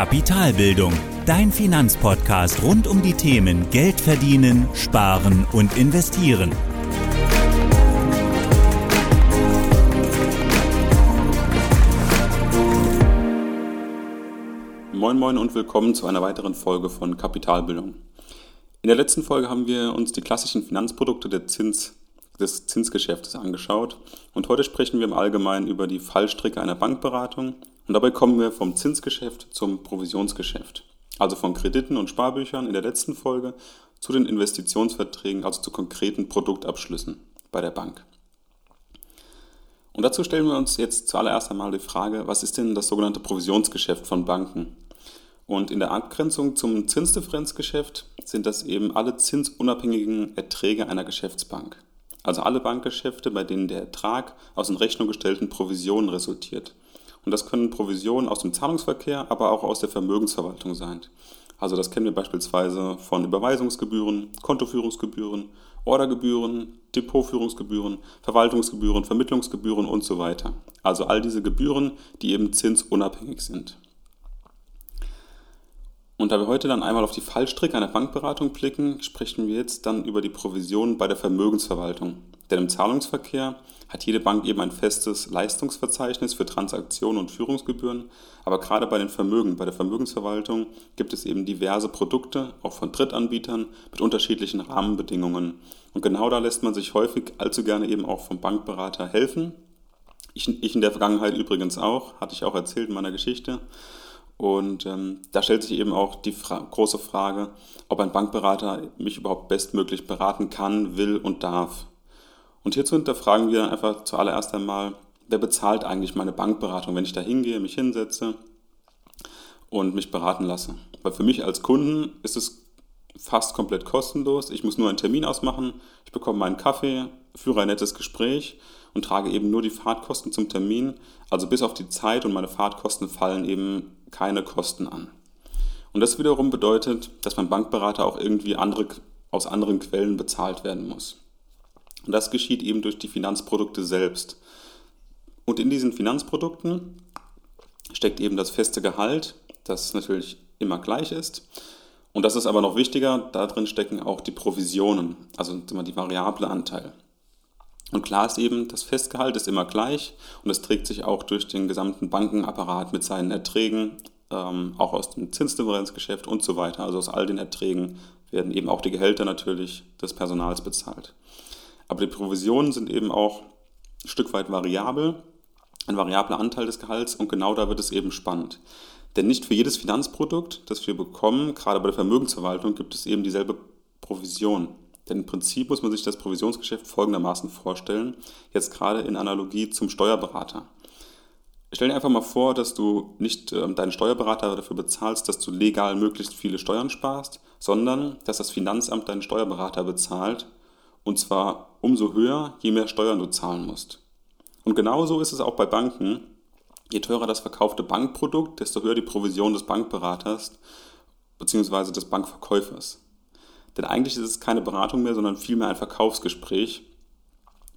Kapitalbildung, dein Finanzpodcast rund um die Themen Geld verdienen, sparen und investieren. Moin Moin und willkommen zu einer weiteren Folge von Kapitalbildung. In der letzten Folge haben wir uns die klassischen Finanzprodukte der Zins, des Zinsgeschäftes angeschaut und heute sprechen wir im Allgemeinen über die Fallstricke einer Bankberatung und dabei kommen wir vom Zinsgeschäft zum Provisionsgeschäft. Also von Krediten und Sparbüchern in der letzten Folge zu den Investitionsverträgen, also zu konkreten Produktabschlüssen bei der Bank. Und dazu stellen wir uns jetzt zuallererst einmal die Frage, was ist denn das sogenannte Provisionsgeschäft von Banken? Und in der Abgrenzung zum Zinsdifferenzgeschäft sind das eben alle zinsunabhängigen Erträge einer Geschäftsbank. Also alle Bankgeschäfte, bei denen der Ertrag aus in Rechnung gestellten Provisionen resultiert. Und das können Provisionen aus dem Zahlungsverkehr, aber auch aus der Vermögensverwaltung sein. Also das kennen wir beispielsweise von Überweisungsgebühren, Kontoführungsgebühren, Ordergebühren, Depotführungsgebühren, Verwaltungsgebühren, Vermittlungsgebühren und so weiter. Also all diese Gebühren, die eben zinsunabhängig sind. Und da wir heute dann einmal auf die Fallstricke einer Bankberatung blicken, sprechen wir jetzt dann über die Provisionen bei der Vermögensverwaltung. Denn im Zahlungsverkehr hat jede Bank eben ein festes Leistungsverzeichnis für Transaktionen und Führungsgebühren, aber gerade bei den Vermögen, bei der Vermögensverwaltung gibt es eben diverse Produkte, auch von Drittanbietern, mit unterschiedlichen Rahmenbedingungen. Und genau da lässt man sich häufig allzu gerne eben auch vom Bankberater helfen. Ich, ich in der Vergangenheit übrigens auch, hatte ich auch erzählt in meiner Geschichte. Und ähm, da stellt sich eben auch die Fra große Frage, ob ein Bankberater mich überhaupt bestmöglich beraten kann, will und darf. Und hierzu hinterfragen wir einfach zuallererst einmal, wer bezahlt eigentlich meine Bankberatung, wenn ich da hingehe, mich hinsetze und mich beraten lasse. Weil für mich als Kunden ist es fast komplett kostenlos. Ich muss nur einen Termin ausmachen, ich bekomme meinen Kaffee, führe ein nettes Gespräch und trage eben nur die Fahrtkosten zum Termin. Also bis auf die Zeit und meine Fahrtkosten fallen eben keine Kosten an. Und das wiederum bedeutet, dass mein Bankberater auch irgendwie andere, aus anderen Quellen bezahlt werden muss. Und das geschieht eben durch die Finanzprodukte selbst. Und in diesen Finanzprodukten steckt eben das feste Gehalt, das natürlich immer gleich ist. Und das ist aber noch wichtiger, da drin stecken auch die Provisionen, also die variable Anteil. Und klar ist eben, das Festgehalt ist immer gleich und es trägt sich auch durch den gesamten Bankenapparat mit seinen Erträgen, ähm, auch aus dem Zinsdifferenzgeschäft und so weiter. Also aus all den Erträgen werden eben auch die Gehälter natürlich des Personals bezahlt. Aber die Provisionen sind eben auch ein Stück weit variabel, ein variabler Anteil des Gehalts und genau da wird es eben spannend. Denn nicht für jedes Finanzprodukt, das wir bekommen, gerade bei der Vermögensverwaltung, gibt es eben dieselbe Provision. Denn im Prinzip muss man sich das Provisionsgeschäft folgendermaßen vorstellen, jetzt gerade in Analogie zum Steuerberater. Stell dir einfach mal vor, dass du nicht äh, deinen Steuerberater dafür bezahlst, dass du legal möglichst viele Steuern sparst, sondern dass das Finanzamt deinen Steuerberater bezahlt, und zwar umso höher, je mehr Steuern du zahlen musst. Und genauso ist es auch bei Banken. Je teurer das verkaufte Bankprodukt, desto höher die Provision des Bankberaters bzw. des Bankverkäufers. Denn eigentlich ist es keine Beratung mehr, sondern vielmehr ein Verkaufsgespräch.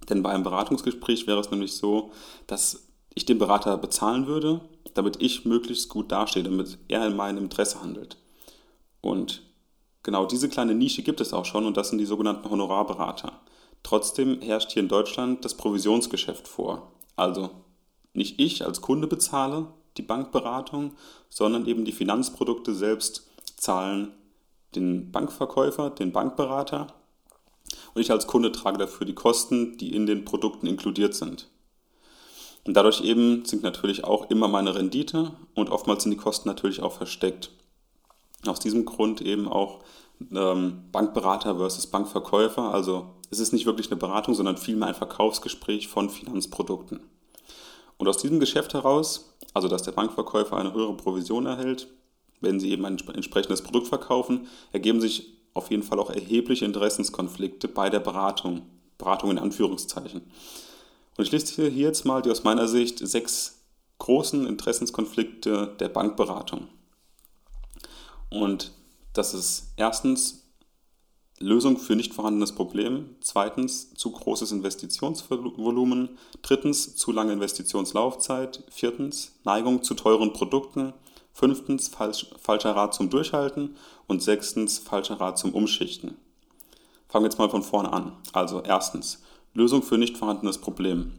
Denn bei einem Beratungsgespräch wäre es nämlich so, dass ich den Berater bezahlen würde, damit ich möglichst gut dastehe, damit er in meinem Interesse handelt. Und Genau diese kleine Nische gibt es auch schon und das sind die sogenannten Honorarberater. Trotzdem herrscht hier in Deutschland das Provisionsgeschäft vor. Also nicht ich als Kunde bezahle die Bankberatung, sondern eben die Finanzprodukte selbst zahlen den Bankverkäufer, den Bankberater und ich als Kunde trage dafür die Kosten, die in den Produkten inkludiert sind. Und dadurch eben sinkt natürlich auch immer meine Rendite und oftmals sind die Kosten natürlich auch versteckt. Aus diesem Grund eben auch ähm, Bankberater versus Bankverkäufer. Also es ist nicht wirklich eine Beratung, sondern vielmehr ein Verkaufsgespräch von Finanzprodukten. Und aus diesem Geschäft heraus, also dass der Bankverkäufer eine höhere Provision erhält, wenn sie eben ein entsprechendes Produkt verkaufen, ergeben sich auf jeden Fall auch erhebliche Interessenskonflikte bei der Beratung. Beratung in Anführungszeichen. Und ich liste hier jetzt mal die aus meiner Sicht sechs großen Interessenskonflikte der Bankberatung. Und das ist erstens Lösung für nicht vorhandenes Problem, zweitens zu großes Investitionsvolumen, drittens zu lange Investitionslaufzeit, viertens Neigung zu teuren Produkten, Fünftens, falsch, falscher Rat zum Durchhalten. Und sechstens, falscher Rat zum Umschichten. Fangen wir jetzt mal von vorne an. Also erstens, Lösung für nicht vorhandenes Problem.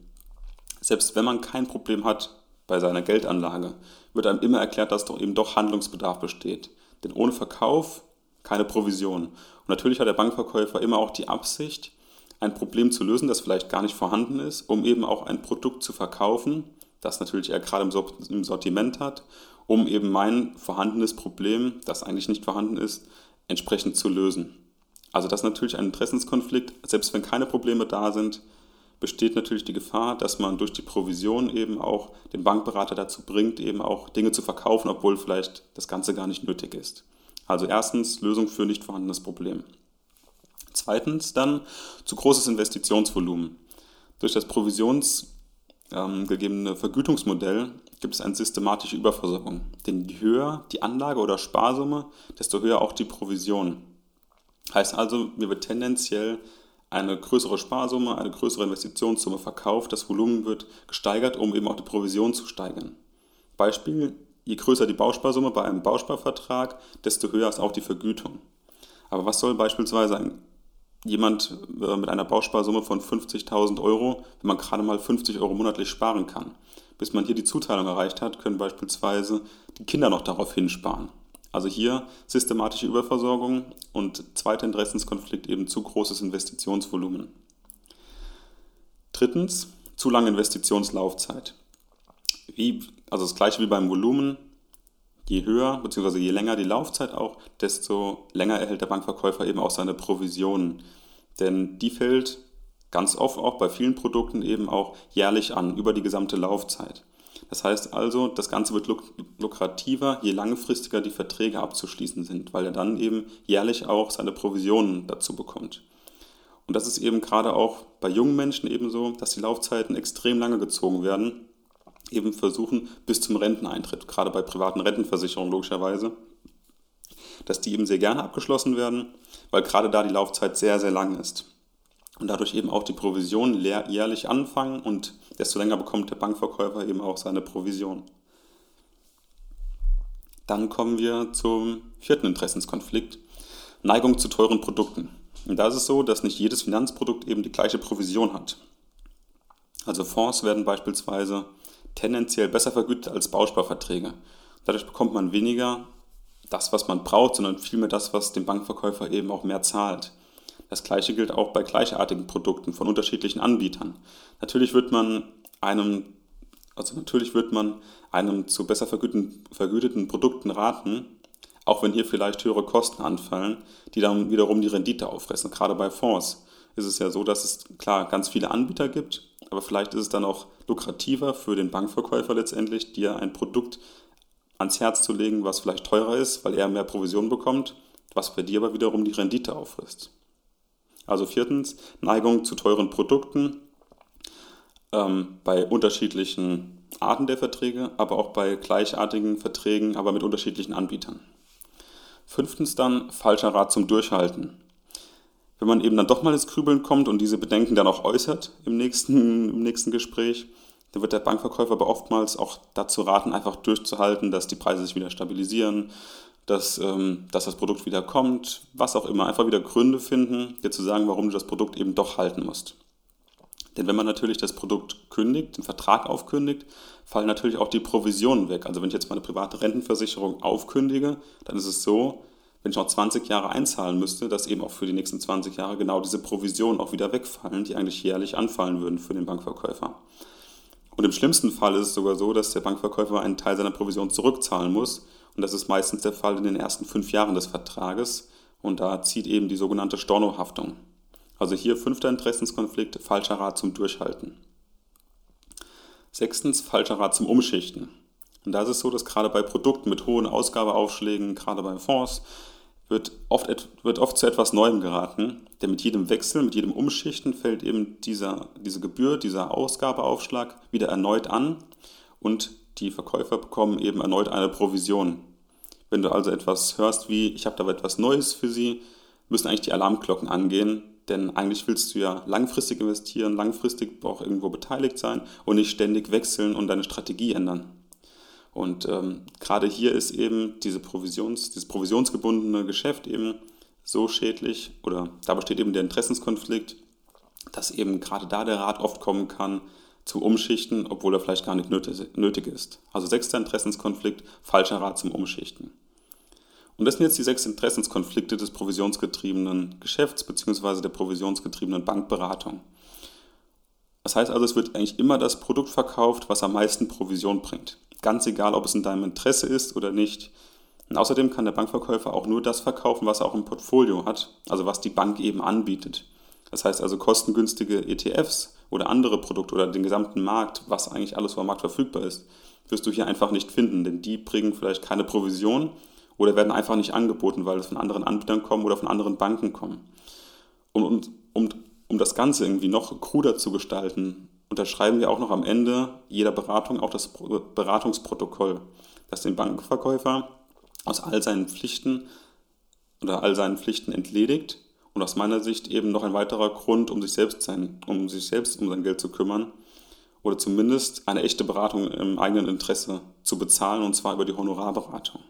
Selbst wenn man kein Problem hat bei seiner Geldanlage, wird einem immer erklärt, dass doch eben doch Handlungsbedarf besteht. Denn ohne Verkauf keine Provision. Und natürlich hat der Bankverkäufer immer auch die Absicht, ein Problem zu lösen, das vielleicht gar nicht vorhanden ist, um eben auch ein Produkt zu verkaufen, das natürlich er gerade im Sortiment hat, um eben mein vorhandenes Problem, das eigentlich nicht vorhanden ist, entsprechend zu lösen. Also das ist natürlich ein Interessenskonflikt. Selbst wenn keine Probleme da sind, besteht natürlich die Gefahr, dass man durch die Provision eben auch den Bankberater dazu bringt, eben auch Dinge zu verkaufen, obwohl vielleicht das Ganze gar nicht nötig ist. Also erstens Lösung für nicht vorhandenes Problem. Zweitens dann zu großes Investitionsvolumen. Durch das provisionsgegebene ähm, Vergütungsmodell gibt es eine systematische Überversorgung. Denn je höher die Anlage oder Sparsumme, desto höher auch die Provision. Heißt also, mir wird tendenziell eine größere Sparsumme, eine größere Investitionssumme verkauft, das Volumen wird gesteigert, um eben auch die Provision zu steigern. Beispiel, je größer die Bausparsumme bei einem Bausparvertrag, desto höher ist auch die Vergütung. Aber was soll beispielsweise ein, jemand äh, mit einer Bausparsumme von 50.000 Euro, wenn man gerade mal 50 Euro monatlich sparen kann? Bis man hier die Zuteilung erreicht hat, können beispielsweise die Kinder noch darauf hinsparen. Also hier systematische Überversorgung und zweiter Interessenskonflikt eben zu großes Investitionsvolumen. Drittens, zu lange Investitionslaufzeit. Wie, also das gleiche wie beim Volumen, je höher bzw. je länger die Laufzeit auch, desto länger erhält der Bankverkäufer eben auch seine Provisionen. Denn die fällt ganz oft auch bei vielen Produkten eben auch jährlich an, über die gesamte Laufzeit. Das heißt also, das Ganze wird luk lukrativer, je langfristiger die Verträge abzuschließen sind, weil er dann eben jährlich auch seine Provisionen dazu bekommt. Und das ist eben gerade auch bei jungen Menschen eben so, dass die Laufzeiten extrem lange gezogen werden, eben versuchen bis zum Renteneintritt, gerade bei privaten Rentenversicherungen logischerweise, dass die eben sehr gerne abgeschlossen werden, weil gerade da die Laufzeit sehr, sehr lang ist und dadurch eben auch die Provisionen jährlich anfangen und desto länger bekommt der Bankverkäufer eben auch seine Provision. Dann kommen wir zum vierten Interessenskonflikt, Neigung zu teuren Produkten. Und da ist es so, dass nicht jedes Finanzprodukt eben die gleiche Provision hat. Also Fonds werden beispielsweise tendenziell besser vergütet als Bausparverträge. Dadurch bekommt man weniger das, was man braucht, sondern vielmehr das, was dem Bankverkäufer eben auch mehr zahlt. Das gleiche gilt auch bei gleichartigen Produkten von unterschiedlichen Anbietern. Natürlich wird man einem, also natürlich wird man einem zu besser vergüteten, vergüteten Produkten raten, auch wenn hier vielleicht höhere Kosten anfallen, die dann wiederum die Rendite auffressen. Gerade bei Fonds ist es ja so, dass es klar ganz viele Anbieter gibt, aber vielleicht ist es dann auch lukrativer für den Bankverkäufer letztendlich, dir ein Produkt ans Herz zu legen, was vielleicht teurer ist, weil er mehr Provision bekommt, was bei dir aber wiederum die Rendite auffrisst. Also viertens, Neigung zu teuren Produkten ähm, bei unterschiedlichen Arten der Verträge, aber auch bei gleichartigen Verträgen, aber mit unterschiedlichen Anbietern. Fünftens dann, falscher Rat zum Durchhalten. Wenn man eben dann doch mal ins Grübeln kommt und diese Bedenken dann auch äußert im nächsten, im nächsten Gespräch, dann wird der Bankverkäufer aber oftmals auch dazu raten, einfach durchzuhalten, dass die Preise sich wieder stabilisieren, dass, ähm, dass das Produkt wieder kommt, was auch immer. Einfach wieder Gründe finden, dir zu sagen, warum du das Produkt eben doch halten musst. Denn wenn man natürlich das Produkt kündigt, den Vertrag aufkündigt, fallen natürlich auch die Provisionen weg. Also wenn ich jetzt meine private Rentenversicherung aufkündige, dann ist es so, wenn ich noch 20 Jahre einzahlen müsste, dass eben auch für die nächsten 20 Jahre genau diese Provisionen auch wieder wegfallen, die eigentlich jährlich anfallen würden für den Bankverkäufer. Und im schlimmsten Fall ist es sogar so, dass der Bankverkäufer einen Teil seiner Provision zurückzahlen muss und das ist meistens der Fall in den ersten fünf Jahren des Vertrages. Und da zieht eben die sogenannte Stornohaftung. Also hier fünfter Interessenskonflikt, falscher Rat zum Durchhalten. Sechstens, falscher Rat zum Umschichten. Und da ist es so, dass gerade bei Produkten mit hohen Ausgabeaufschlägen, gerade bei Fonds, wird oft, wird oft zu etwas Neuem geraten. Denn mit jedem Wechsel, mit jedem Umschichten fällt eben dieser, diese Gebühr, dieser Ausgabeaufschlag wieder erneut an und die Verkäufer bekommen eben erneut eine Provision. Wenn du also etwas hörst wie, ich habe da etwas Neues für sie, müssen eigentlich die Alarmglocken angehen, denn eigentlich willst du ja langfristig investieren, langfristig auch irgendwo beteiligt sein und nicht ständig wechseln und deine Strategie ändern. Und ähm, gerade hier ist eben diese Provisions, dieses provisionsgebundene Geschäft eben so schädlich oder da besteht eben der Interessenskonflikt, dass eben gerade da der Rat oft kommen kann zum Umschichten, obwohl er vielleicht gar nicht nötig ist. Also sechster Interessenskonflikt, falscher Rat zum Umschichten. Und das sind jetzt die sechs Interessenskonflikte des provisionsgetriebenen Geschäfts bzw. der provisionsgetriebenen Bankberatung. Das heißt also, es wird eigentlich immer das Produkt verkauft, was am meisten Provision bringt. Ganz egal, ob es in deinem Interesse ist oder nicht. Und außerdem kann der Bankverkäufer auch nur das verkaufen, was er auch im Portfolio hat, also was die Bank eben anbietet. Das heißt also kostengünstige ETFs oder andere Produkte oder den gesamten Markt, was eigentlich alles am Markt verfügbar ist, wirst du hier einfach nicht finden, denn die bringen vielleicht keine Provision oder werden einfach nicht angeboten, weil es von anderen Anbietern kommen oder von anderen Banken kommen. Und, und um, um das Ganze irgendwie noch kruder zu gestalten, unterschreiben wir auch noch am Ende jeder Beratung auch das Beratungsprotokoll, das den Bankverkäufer aus all seinen Pflichten oder all seinen Pflichten entledigt und aus meiner Sicht eben noch ein weiterer Grund, um sich selbst sein, um sich selbst um sein Geld zu kümmern oder zumindest eine echte Beratung im eigenen Interesse zu bezahlen und zwar über die Honorarberatung.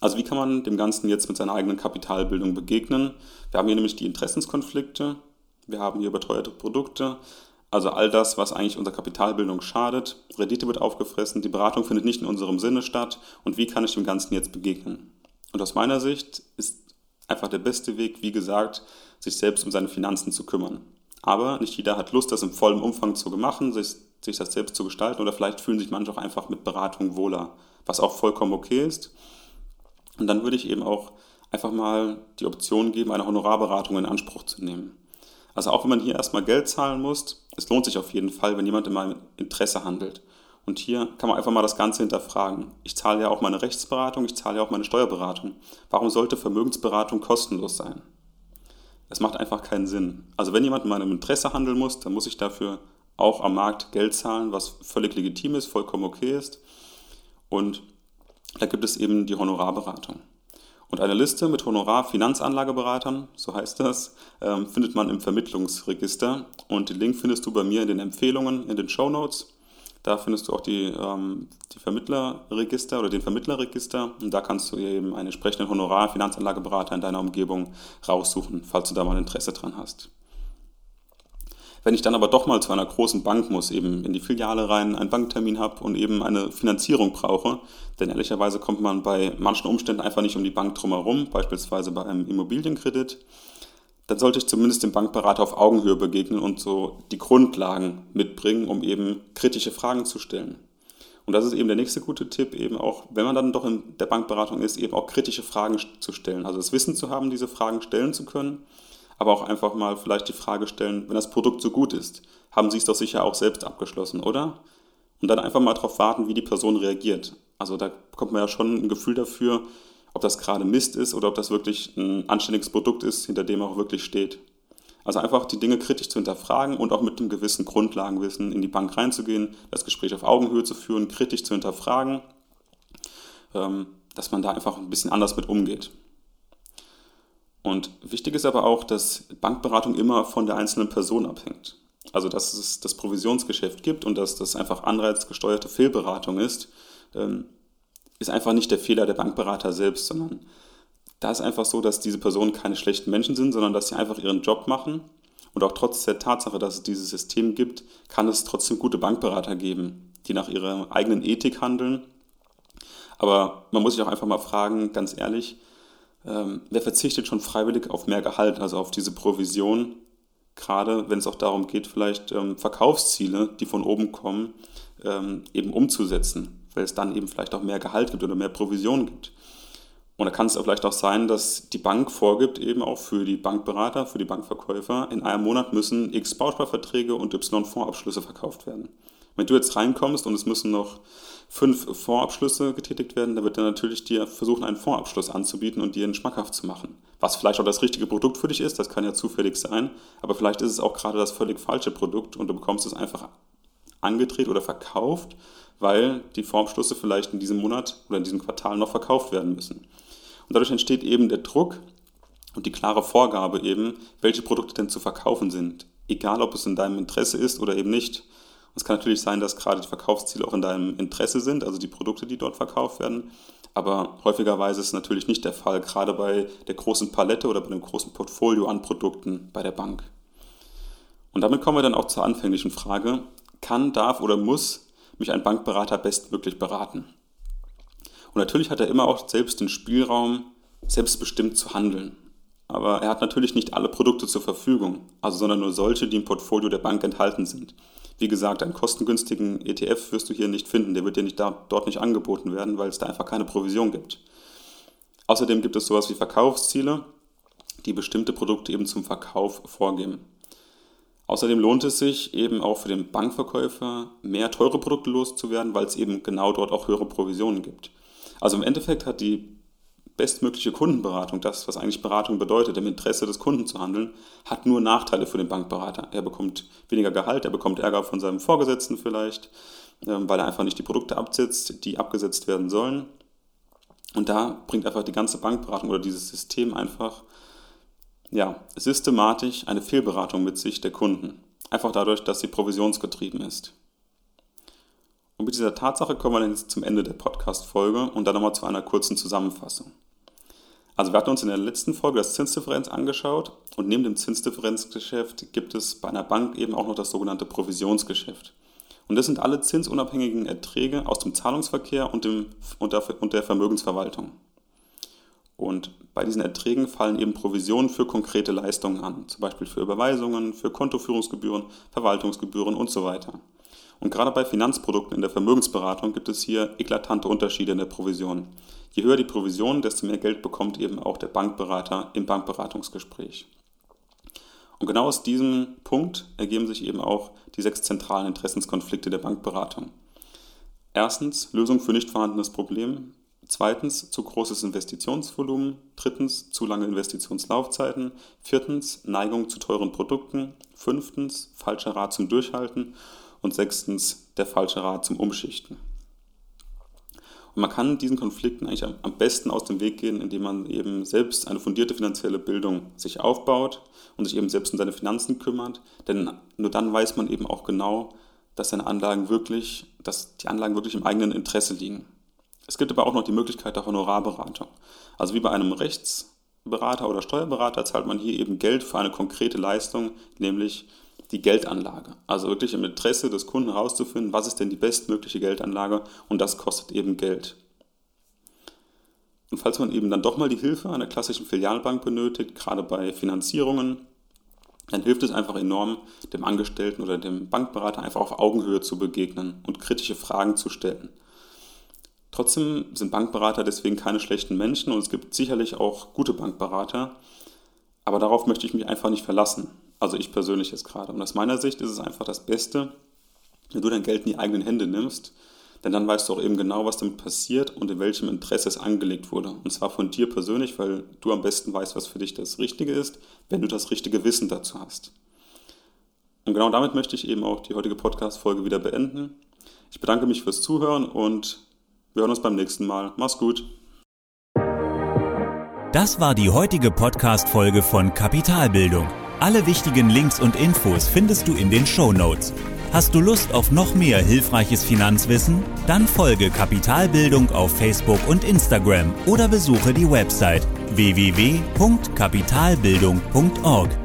Also wie kann man dem Ganzen jetzt mit seiner eigenen Kapitalbildung begegnen? Wir haben hier nämlich die Interessenskonflikte, wir haben hier überteuerte Produkte, also all das, was eigentlich unserer Kapitalbildung schadet. Rendite wird aufgefressen, die Beratung findet nicht in unserem Sinne statt. Und wie kann ich dem Ganzen jetzt begegnen? Und aus meiner Sicht ist einfach der beste Weg, wie gesagt, sich selbst um seine Finanzen zu kümmern. Aber nicht jeder hat Lust, das im vollen Umfang zu machen, sich, sich das selbst zu gestalten oder vielleicht fühlen sich manche auch einfach mit Beratung wohler, was auch vollkommen okay ist. Und dann würde ich eben auch einfach mal die Option geben, eine Honorarberatung in Anspruch zu nehmen. Also auch wenn man hier erstmal Geld zahlen muss, es lohnt sich auf jeden Fall, wenn jemand in meinem Interesse handelt. Und hier kann man einfach mal das Ganze hinterfragen. Ich zahle ja auch meine Rechtsberatung, ich zahle ja auch meine Steuerberatung. Warum sollte Vermögensberatung kostenlos sein? Es macht einfach keinen Sinn. Also wenn jemand in meinem Interesse handeln muss, dann muss ich dafür auch am Markt Geld zahlen, was völlig legitim ist, vollkommen okay ist. Und da gibt es eben die Honorarberatung. Und eine Liste mit Honorar-Finanzanlageberatern, so heißt das, ähm, findet man im Vermittlungsregister. Und den Link findest du bei mir in den Empfehlungen, in den Show Notes. Da findest du auch die, ähm, die Vermittlerregister oder den Vermittlerregister. Und da kannst du eben einen entsprechenden Honorar-Finanzanlageberater in deiner Umgebung raussuchen, falls du da mal Interesse dran hast. Wenn ich dann aber doch mal zu einer großen Bank muss, eben in die Filiale rein, einen Banktermin habe und eben eine Finanzierung brauche, denn ehrlicherweise kommt man bei manchen Umständen einfach nicht um die Bank drumherum, beispielsweise bei einem Immobilienkredit, dann sollte ich zumindest dem Bankberater auf Augenhöhe begegnen und so die Grundlagen mitbringen, um eben kritische Fragen zu stellen. Und das ist eben der nächste gute Tipp, eben auch, wenn man dann doch in der Bankberatung ist, eben auch kritische Fragen zu stellen. Also das Wissen zu haben, diese Fragen stellen zu können aber auch einfach mal vielleicht die Frage stellen, wenn das Produkt so gut ist, haben Sie es doch sicher auch selbst abgeschlossen, oder? Und dann einfach mal darauf warten, wie die Person reagiert. Also da bekommt man ja schon ein Gefühl dafür, ob das gerade Mist ist oder ob das wirklich ein anständiges Produkt ist, hinter dem auch wirklich steht. Also einfach die Dinge kritisch zu hinterfragen und auch mit einem gewissen Grundlagenwissen in die Bank reinzugehen, das Gespräch auf Augenhöhe zu führen, kritisch zu hinterfragen, ähm, dass man da einfach ein bisschen anders mit umgeht. Und wichtig ist aber auch, dass Bankberatung immer von der einzelnen Person abhängt. Also dass es das Provisionsgeschäft gibt und dass das einfach anreizgesteuerte Fehlberatung ist, ähm, ist einfach nicht der Fehler der Bankberater selbst, sondern da ist einfach so, dass diese Personen keine schlechten Menschen sind, sondern dass sie einfach ihren Job machen. Und auch trotz der Tatsache, dass es dieses System gibt, kann es trotzdem gute Bankberater geben, die nach ihrer eigenen Ethik handeln. Aber man muss sich auch einfach mal fragen, ganz ehrlich, ähm, wer verzichtet schon freiwillig auf mehr Gehalt, also auf diese Provision, gerade wenn es auch darum geht, vielleicht ähm, Verkaufsziele, die von oben kommen, ähm, eben umzusetzen, weil es dann eben vielleicht auch mehr Gehalt gibt oder mehr Provision gibt. Und da kann es auch vielleicht auch sein, dass die Bank vorgibt, eben auch für die Bankberater, für die Bankverkäufer, in einem Monat müssen x Bausparverträge und y Fondsabschlüsse verkauft werden. Wenn du jetzt reinkommst und es müssen noch fünf Fondsabschlüsse getätigt werden, dann wird er natürlich dir versuchen, einen Fondsabschluss anzubieten und dir einen schmackhaft zu machen. Was vielleicht auch das richtige Produkt für dich ist, das kann ja zufällig sein, aber vielleicht ist es auch gerade das völlig falsche Produkt und du bekommst es einfach angedreht oder verkauft, weil die Fondsabschlüsse vielleicht in diesem Monat oder in diesem Quartal noch verkauft werden müssen. Und dadurch entsteht eben der Druck und die klare Vorgabe eben, welche Produkte denn zu verkaufen sind, egal ob es in deinem Interesse ist oder eben nicht. Es kann natürlich sein, dass gerade die Verkaufsziele auch in deinem Interesse sind, also die Produkte, die dort verkauft werden. Aber häufigerweise ist es natürlich nicht der Fall, gerade bei der großen Palette oder bei dem großen Portfolio an Produkten bei der Bank. Und damit kommen wir dann auch zur anfänglichen Frage, kann, darf oder muss mich ein Bankberater bestmöglich beraten? Und natürlich hat er immer auch selbst den Spielraum, selbstbestimmt zu handeln. Aber er hat natürlich nicht alle Produkte zur Verfügung, also sondern nur solche, die im Portfolio der Bank enthalten sind. Wie gesagt, einen kostengünstigen ETF wirst du hier nicht finden, der wird dir nicht da, dort nicht angeboten werden, weil es da einfach keine Provision gibt. Außerdem gibt es sowas wie Verkaufsziele, die bestimmte Produkte eben zum Verkauf vorgeben. Außerdem lohnt es sich eben auch für den Bankverkäufer, mehr teure Produkte loszuwerden, weil es eben genau dort auch höhere Provisionen gibt. Also im Endeffekt hat die bestmögliche Kundenberatung, das, was eigentlich Beratung bedeutet, im Interesse des Kunden zu handeln, hat nur Nachteile für den Bankberater. Er bekommt weniger Gehalt, er bekommt Ärger von seinem Vorgesetzten vielleicht, ähm, weil er einfach nicht die Produkte absetzt, die abgesetzt werden sollen. Und da bringt einfach die ganze Bankberatung oder dieses System einfach ja, systematisch eine Fehlberatung mit sich der Kunden. Einfach dadurch, dass sie provisionsgetrieben ist. Und mit dieser Tatsache kommen wir dann jetzt zum Ende der Podcast-Folge und dann nochmal zu einer kurzen Zusammenfassung. Also wir hatten uns in der letzten Folge das Zinsdifferenz angeschaut und neben dem Zinsdifferenzgeschäft gibt es bei einer Bank eben auch noch das sogenannte Provisionsgeschäft. Und das sind alle zinsunabhängigen Erträge aus dem Zahlungsverkehr und, dem, und, der, und der Vermögensverwaltung. Und bei diesen Erträgen fallen eben Provisionen für konkrete Leistungen an, zum Beispiel für Überweisungen, für Kontoführungsgebühren, Verwaltungsgebühren und so weiter. Und gerade bei Finanzprodukten in der Vermögensberatung gibt es hier eklatante Unterschiede in der Provision. Je höher die Provision, desto mehr Geld bekommt eben auch der Bankberater im Bankberatungsgespräch. Und genau aus diesem Punkt ergeben sich eben auch die sechs zentralen Interessenskonflikte der Bankberatung. Erstens Lösung für nicht vorhandenes Problem. Zweitens, zu großes Investitionsvolumen. Drittens, zu lange Investitionslaufzeiten. Viertens, Neigung zu teuren Produkten. Fünftens, falscher Rat zum Durchhalten. Und sechstens, der falsche Rat zum Umschichten. Und man kann diesen Konflikten eigentlich am besten aus dem Weg gehen, indem man eben selbst eine fundierte finanzielle Bildung sich aufbaut und sich eben selbst um seine Finanzen kümmert. Denn nur dann weiß man eben auch genau, dass seine Anlagen wirklich, dass die Anlagen wirklich im eigenen Interesse liegen. Es gibt aber auch noch die Möglichkeit der Honorarberatung. Also wie bei einem Rechtsberater oder Steuerberater zahlt man hier eben Geld für eine konkrete Leistung, nämlich die Geldanlage. Also wirklich im Interesse des Kunden herauszufinden, was ist denn die bestmögliche Geldanlage und das kostet eben Geld. Und falls man eben dann doch mal die Hilfe einer klassischen Filialbank benötigt, gerade bei Finanzierungen, dann hilft es einfach enorm, dem Angestellten oder dem Bankberater einfach auf Augenhöhe zu begegnen und kritische Fragen zu stellen. Trotzdem sind Bankberater deswegen keine schlechten Menschen und es gibt sicherlich auch gute Bankberater, aber darauf möchte ich mich einfach nicht verlassen. Also ich persönlich jetzt gerade. Und aus meiner Sicht ist es einfach das Beste, wenn du dein Geld in die eigenen Hände nimmst, denn dann weißt du auch eben genau, was damit passiert und in welchem Interesse es angelegt wurde. Und zwar von dir persönlich, weil du am besten weißt, was für dich das Richtige ist, wenn du das richtige Wissen dazu hast. Und genau damit möchte ich eben auch die heutige Podcast-Folge wieder beenden. Ich bedanke mich fürs Zuhören und wir hören uns beim nächsten Mal. Mach's gut. Das war die heutige Podcast-Folge von Kapitalbildung. Alle wichtigen Links und Infos findest du in den Show Notes. Hast du Lust auf noch mehr hilfreiches Finanzwissen? Dann folge Kapitalbildung auf Facebook und Instagram oder besuche die Website www.kapitalbildung.org.